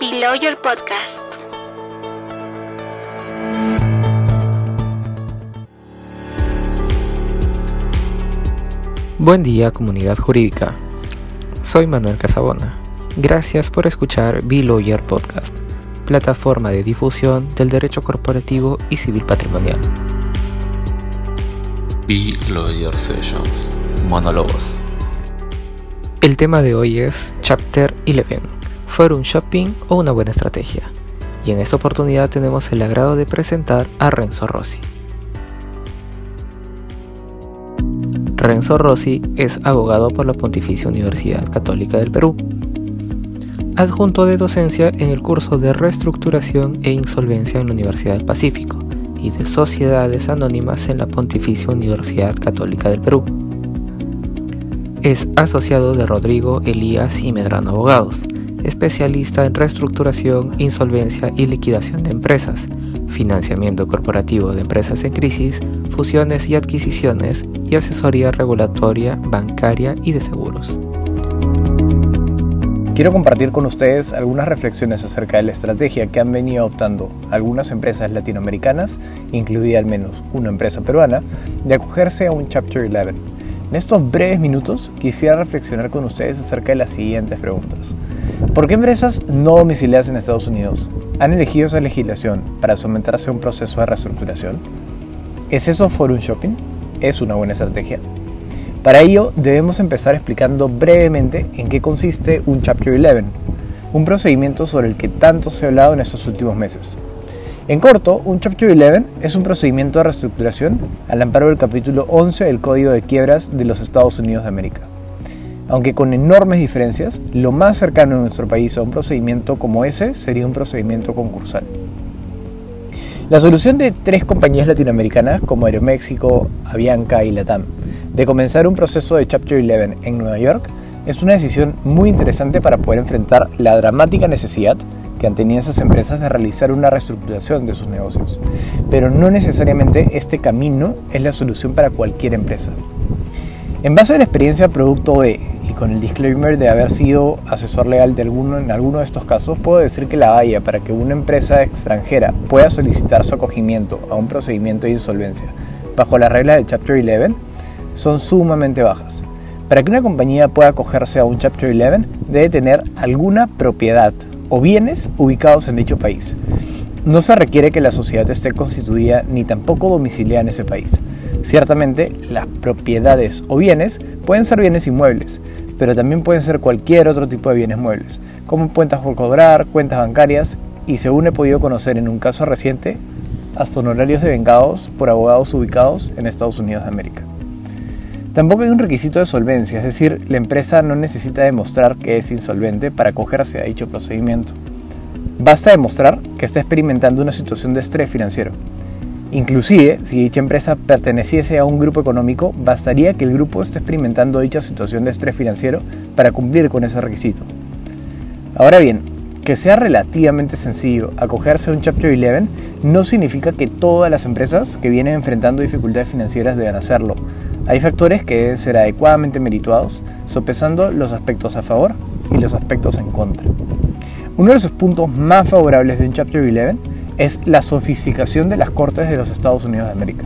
Below Your Podcast. Buen día comunidad jurídica. Soy Manuel Casabona. Gracias por escuchar Below Podcast, plataforma de difusión del derecho corporativo y civil patrimonial. Be Sessions, monólogos. El tema de hoy es Chapter 11, ¿Forum shopping o una buena estrategia? Y en esta oportunidad tenemos el agrado de presentar a Renzo Rossi. Renzo Rossi es abogado por la Pontificia Universidad Católica del Perú. Adjunto de docencia en el curso de Reestructuración e Insolvencia en la Universidad del Pacífico y de Sociedades Anónimas en la Pontificia Universidad Católica del Perú es asociado de Rodrigo Elías y Medrano Abogados, especialista en reestructuración, insolvencia y liquidación de empresas, financiamiento corporativo de empresas en crisis, fusiones y adquisiciones y asesoría regulatoria, bancaria y de seguros. Quiero compartir con ustedes algunas reflexiones acerca de la estrategia que han venido adoptando algunas empresas latinoamericanas, incluida al menos una empresa peruana, de acogerse a un Chapter 11 en estos breves minutos quisiera reflexionar con ustedes acerca de las siguientes preguntas. ¿Por qué empresas no domiciliadas en Estados Unidos han elegido esa legislación para someterse a un proceso de reestructuración? ¿Es eso forum shopping? ¿Es una buena estrategia? Para ello debemos empezar explicando brevemente en qué consiste un Chapter 11, un procedimiento sobre el que tanto se ha hablado en estos últimos meses. En corto, un Chapter 11 es un procedimiento de reestructuración al amparo del capítulo 11 del Código de Quiebras de los Estados Unidos de América. Aunque con enormes diferencias, lo más cercano en nuestro país a un procedimiento como ese sería un procedimiento concursal. La solución de tres compañías latinoamericanas como Aeroméxico, Avianca y Latam de comenzar un proceso de Chapter 11 en Nueva York es una decisión muy interesante para poder enfrentar la dramática necesidad que han tenido esas empresas de realizar una reestructuración de sus negocios. Pero no necesariamente este camino es la solución para cualquier empresa. En base a la experiencia producto de, con el disclaimer de haber sido asesor legal de alguno en alguno de estos casos, puedo decir que la valla para que una empresa extranjera pueda solicitar su acogimiento a un procedimiento de insolvencia bajo las reglas del Chapter 11 son sumamente bajas. Para que una compañía pueda acogerse a un Chapter 11 debe tener alguna propiedad o bienes ubicados en dicho país. No se requiere que la sociedad esté constituida ni tampoco domiciliada en ese país. Ciertamente, las propiedades o bienes pueden ser bienes inmuebles, pero también pueden ser cualquier otro tipo de bienes muebles, como cuentas por cobrar, cuentas bancarias y, según he podido conocer en un caso reciente, hasta honorarios de vengados por abogados ubicados en Estados Unidos de América. Tampoco hay un requisito de solvencia, es decir, la empresa no necesita demostrar que es insolvente para acogerse a dicho procedimiento. Basta demostrar que está experimentando una situación de estrés financiero. Inclusive, si dicha empresa perteneciese a un grupo económico, bastaría que el grupo esté experimentando dicha situación de estrés financiero para cumplir con ese requisito. Ahora bien, que sea relativamente sencillo acogerse a un Chapter 11 no significa que todas las empresas que vienen enfrentando dificultades financieras deban hacerlo. Hay factores que deben ser adecuadamente merituados, sopesando los aspectos a favor y los aspectos en contra. Uno de los puntos más favorables de un Chapter 11 es la sofisticación de las cortes de los Estados Unidos de América.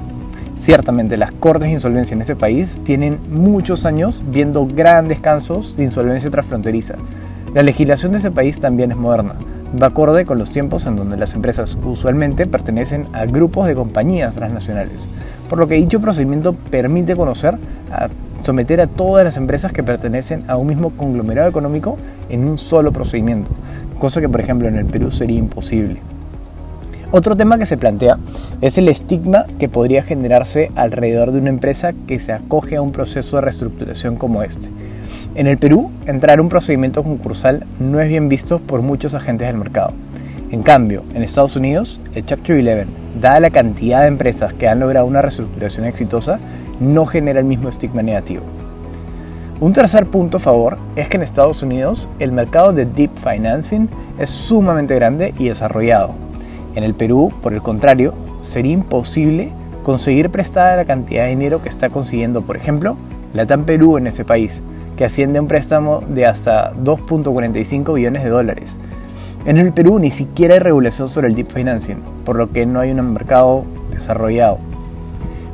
Ciertamente, las cortes de insolvencia en ese país tienen muchos años viendo grandes casos de insolvencia transfronteriza. La legislación de ese país también es moderna, va acorde con los tiempos en donde las empresas usualmente pertenecen a grupos de compañías transnacionales, por lo que dicho procedimiento permite conocer, someter a todas las empresas que pertenecen a un mismo conglomerado económico en un solo procedimiento, cosa que por ejemplo en el Perú sería imposible. Otro tema que se plantea es el estigma que podría generarse alrededor de una empresa que se acoge a un proceso de reestructuración como este. En el Perú, entrar a un procedimiento concursal no es bien visto por muchos agentes del mercado. En cambio, en Estados Unidos, el Chapter 11, dada la cantidad de empresas que han logrado una reestructuración exitosa, no genera el mismo estigma negativo. Un tercer punto a favor es que en Estados Unidos el mercado de deep financing es sumamente grande y desarrollado. En el Perú, por el contrario, sería imposible conseguir prestada la cantidad de dinero que está consiguiendo, por ejemplo, Latam Perú en ese país, que asciende a un préstamo de hasta 2.45 billones de dólares. En el Perú ni siquiera hay regulación sobre el deep financing, por lo que no hay un mercado desarrollado.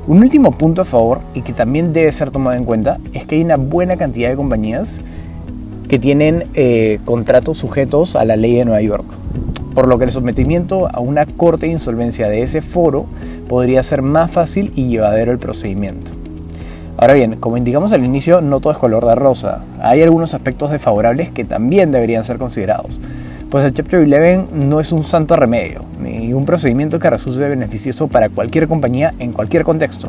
Un último punto a favor y que también debe ser tomado en cuenta es que hay una buena cantidad de compañías que tienen eh, contratos sujetos a la ley de Nueva York, por lo que el sometimiento a una corte de insolvencia de ese foro podría ser más fácil y llevadero el procedimiento. Ahora bien, como indicamos al inicio, no todo es color de rosa. Hay algunos aspectos desfavorables que también deberían ser considerados. Pues el Chapter 11 no es un santo remedio, ni un procedimiento que resulte beneficioso para cualquier compañía en cualquier contexto.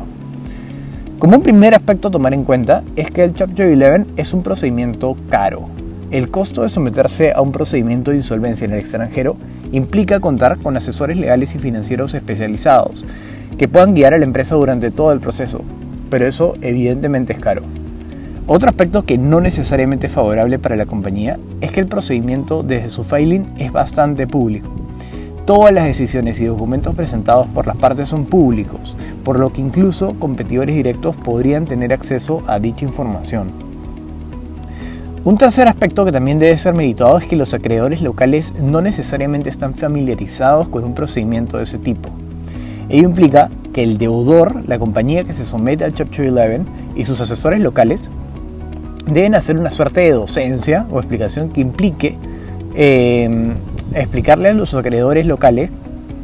Como un primer aspecto a tomar en cuenta es que el Chapter 11 es un procedimiento caro. El costo de someterse a un procedimiento de insolvencia en el extranjero implica contar con asesores legales y financieros especializados que puedan guiar a la empresa durante todo el proceso, pero eso evidentemente es caro. Otro aspecto que no necesariamente es favorable para la compañía es que el procedimiento desde su filing es bastante público. Todas las decisiones y documentos presentados por las partes son públicos, por lo que incluso competidores directos podrían tener acceso a dicha información. Un tercer aspecto que también debe ser meditado es que los acreedores locales no necesariamente están familiarizados con un procedimiento de ese tipo. Ello implica que el deudor, la compañía que se somete al Chapter 11 y sus asesores locales deben hacer una suerte de docencia o explicación que implique em, explicarle a los acreedores locales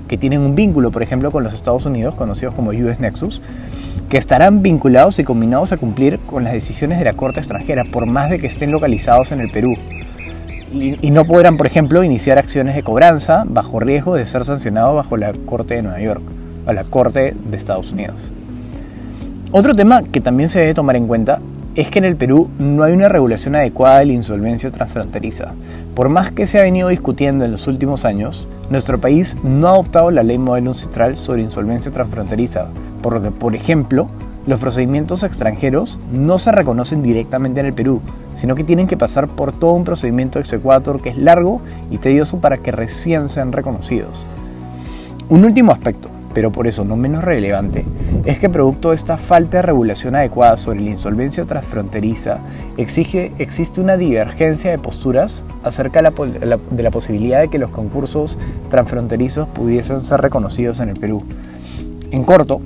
que tienen un vínculo, por ejemplo, con los Estados Unidos, conocidos como US Nexus, que estarán vinculados y combinados a cumplir con las decisiones de la Corte extranjera, por más de que estén localizados en el Perú. Y, no podrán, por ejemplo, iniciar acciones de cobranza bajo riesgo de ser sancionados bajo la Corte de Nueva York a la Corte de Estados Unidos. Otro tema que también se debe tomar en cuenta es que en el Perú no hay una regulación adecuada de la insolvencia transfronteriza. Por más que se ha venido discutiendo en los últimos años, nuestro país no ha adoptado la ley modelo citral sobre insolvencia transfronteriza, por lo que, por ejemplo, los procedimientos extranjeros no se reconocen directamente en el Perú, sino que tienen que pasar por todo un procedimiento exequatur que es largo y tedioso para que recién sean reconocidos. Un último aspecto pero por eso no menos relevante, es que producto de esta falta de regulación adecuada sobre la insolvencia transfronteriza, existe una divergencia de posturas acerca de la, posibilidad de que los concursos transfronterizos pudiesen ser reconocidos en el Perú. En corto,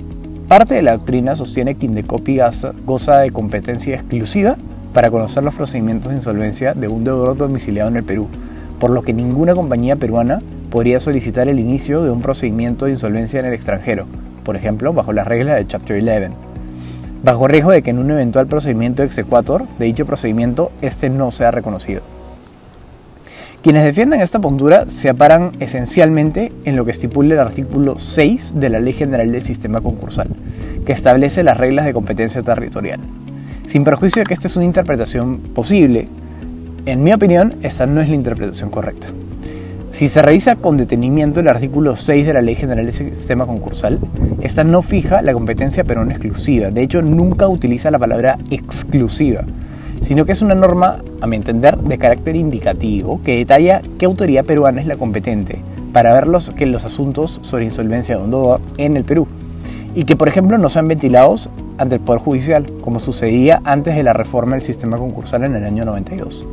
parte de la doctrina sostiene que Indecopi goza de competencia exclusiva para conocer los procedimientos de insolvencia de un deudor domiciliado en el Perú, por lo que ninguna compañía peruana podría solicitar el inicio de un procedimiento de insolvencia en el extranjero, por ejemplo, bajo las reglas de Chapter 11, bajo riesgo de que en un eventual procedimiento exequator de dicho procedimiento este no sea reconocido. Quienes defienden esta postura se aparan esencialmente en lo que estipula el artículo 6 de la Ley General del Sistema Concursal, que establece las reglas de competencia territorial. Sin perjuicio de que esta es una interpretación posible, en mi opinión, esta no es la interpretación correcta. Si se revisa con detenimiento el artículo 6 de la Ley General del Sistema Concursal, esta no fija la competencia peruana exclusiva. De hecho, nunca utiliza la palabra exclusiva, sino que es una norma, a mi entender, de carácter indicativo que detalla qué autoridad peruana es la competente para ver los, que los asuntos sobre insolvencia de deudor en el Perú y que, por ejemplo, no sean ventilados ante el Poder Judicial, como sucedía antes de la reforma del sistema concursal en el año 92.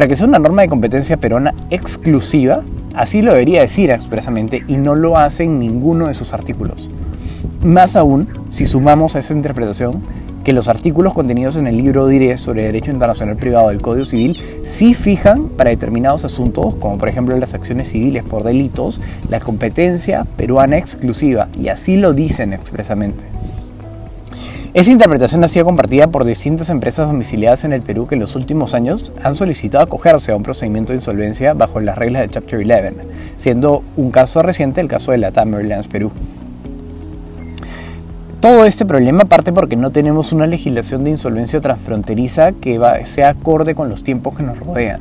Para que sea una norma de competencia peruana exclusiva, así lo debería decir expresamente y no lo hace en ninguno de sus artículos. Más aún, si sumamos a esa interpretación que los artículos contenidos en el libro DIRE sobre Derecho Internacional Privado del Código Civil sí fijan para determinados asuntos, como por ejemplo las acciones civiles por delitos, la competencia peruana exclusiva, y así lo dicen expresamente. Esa interpretación ha sido compartida por distintas empresas domiciliadas en el Perú que en los últimos años han solicitado acogerse a un procedimiento de insolvencia bajo las reglas de Chapter 11, siendo un caso reciente el caso de la Airlines Perú. Todo este problema parte porque no tenemos una legislación de insolvencia transfronteriza que sea acorde con los tiempos que nos rodean.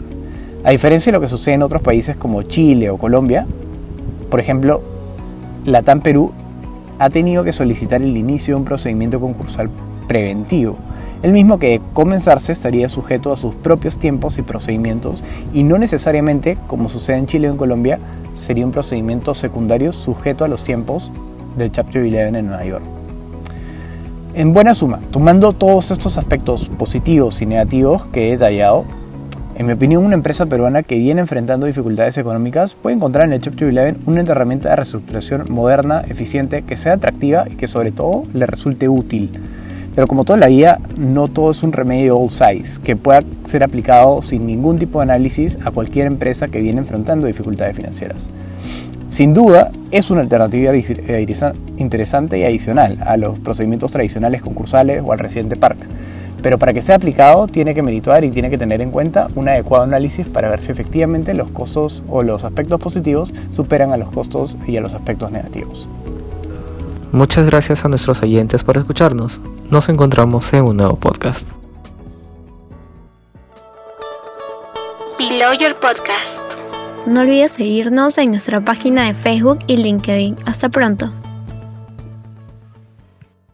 A diferencia de lo que sucede en otros países como Chile o Colombia, por ejemplo, Latam Perú ha tenido que solicitar el inicio de un procedimiento concursal preventivo, el mismo que comenzarse estaría sujeto a sus propios tiempos y procedimientos y no necesariamente, como sucede en Chile o en Colombia, sería un procedimiento secundario sujeto a los tiempos del Chapter 11 en Nueva York. En buena suma, tomando todos estos aspectos positivos y negativos que he detallado, En mi opinión, una empresa peruana que viene enfrentando dificultades económicas puede encontrar en el Chapter 11 una herramienta de reestructuración moderna, eficiente, que sea atractiva y que sobre todo le resulte útil. Pero como toda la guía, no todo es un remedio all size, que pueda ser aplicado sin ningún tipo de análisis a cualquier empresa que viene enfrentando dificultades financieras. Sin duda, es una alternativa interesante y adicional a los procedimientos tradicionales concursales o al reciente parque pero para que sea aplicado tiene que merituar y tiene que tener en cuenta un adecuado análisis para ver si efectivamente los costos o los aspectos positivos superan a los costos y a los aspectos negativos. Muchas gracias a nuestros oyentes por escucharnos. Nos encontramos en un nuevo podcast. Below Your Podcast. No olvides seguirnos en nuestra página de Facebook y LinkedIn. Hasta pronto.